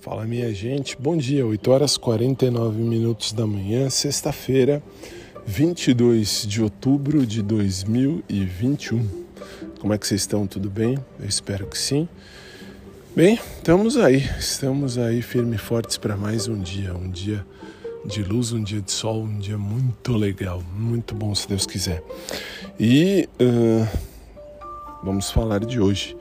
Fala minha gente, bom dia, 8 horas 49 minutos da manhã, sexta-feira, 22 de outubro de 2021. Como é que vocês estão? Tudo bem? Eu espero que sim. Bem, estamos aí, estamos aí firme e fortes para mais um dia, um dia de luz, um dia de sol, um dia muito legal, muito bom se Deus quiser. E uh, vamos falar de hoje.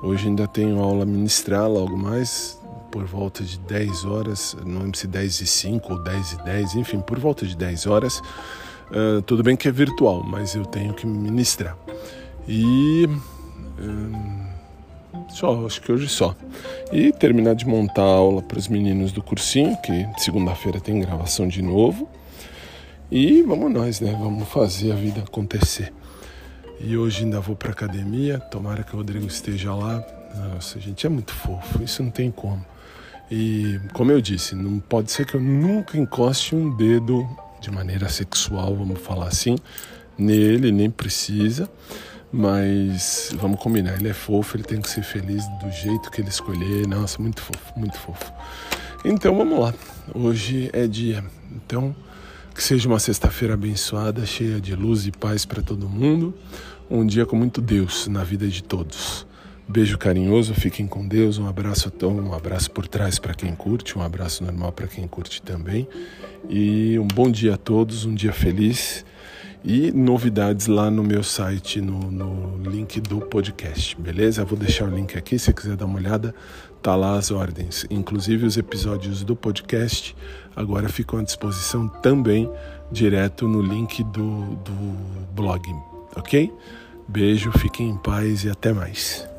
Hoje ainda tenho aula ministrar logo mais, por volta de 10 horas, não lembro se 10 e 5 ou 10 e 10, enfim, por volta de 10 horas. Uh, tudo bem que é virtual, mas eu tenho que ministrar. E. Só, acho que hoje só. E terminar de montar a aula para os meninos do cursinho, que segunda-feira tem gravação de novo. E vamos nós, né? Vamos fazer a vida acontecer. E hoje ainda vou para academia, tomara que o Rodrigo esteja lá. Nossa, gente, é muito fofo, isso não tem como. E como eu disse, não pode ser que eu nunca encoste um dedo de maneira sexual, vamos falar assim, nele, nem precisa. Mas vamos combinar, ele é fofo, ele tem que ser feliz do jeito que ele escolher. Nossa, muito fofo, muito fofo. Então vamos lá. Hoje é dia. Então que seja uma sexta-feira abençoada, cheia de luz e paz para todo mundo. Um dia com muito Deus na vida de todos. Beijo carinhoso, fiquem com Deus. Um abraço, um abraço por trás para quem curte, um abraço normal para quem curte também. E um bom dia a todos, um dia feliz. E novidades lá no meu site, no, no link do podcast, beleza? vou deixar o link aqui, se quiser dar uma olhada, tá lá as ordens. Inclusive os episódios do podcast agora ficam à disposição também direto no link do, do blog, ok? Beijo, fiquem em paz e até mais.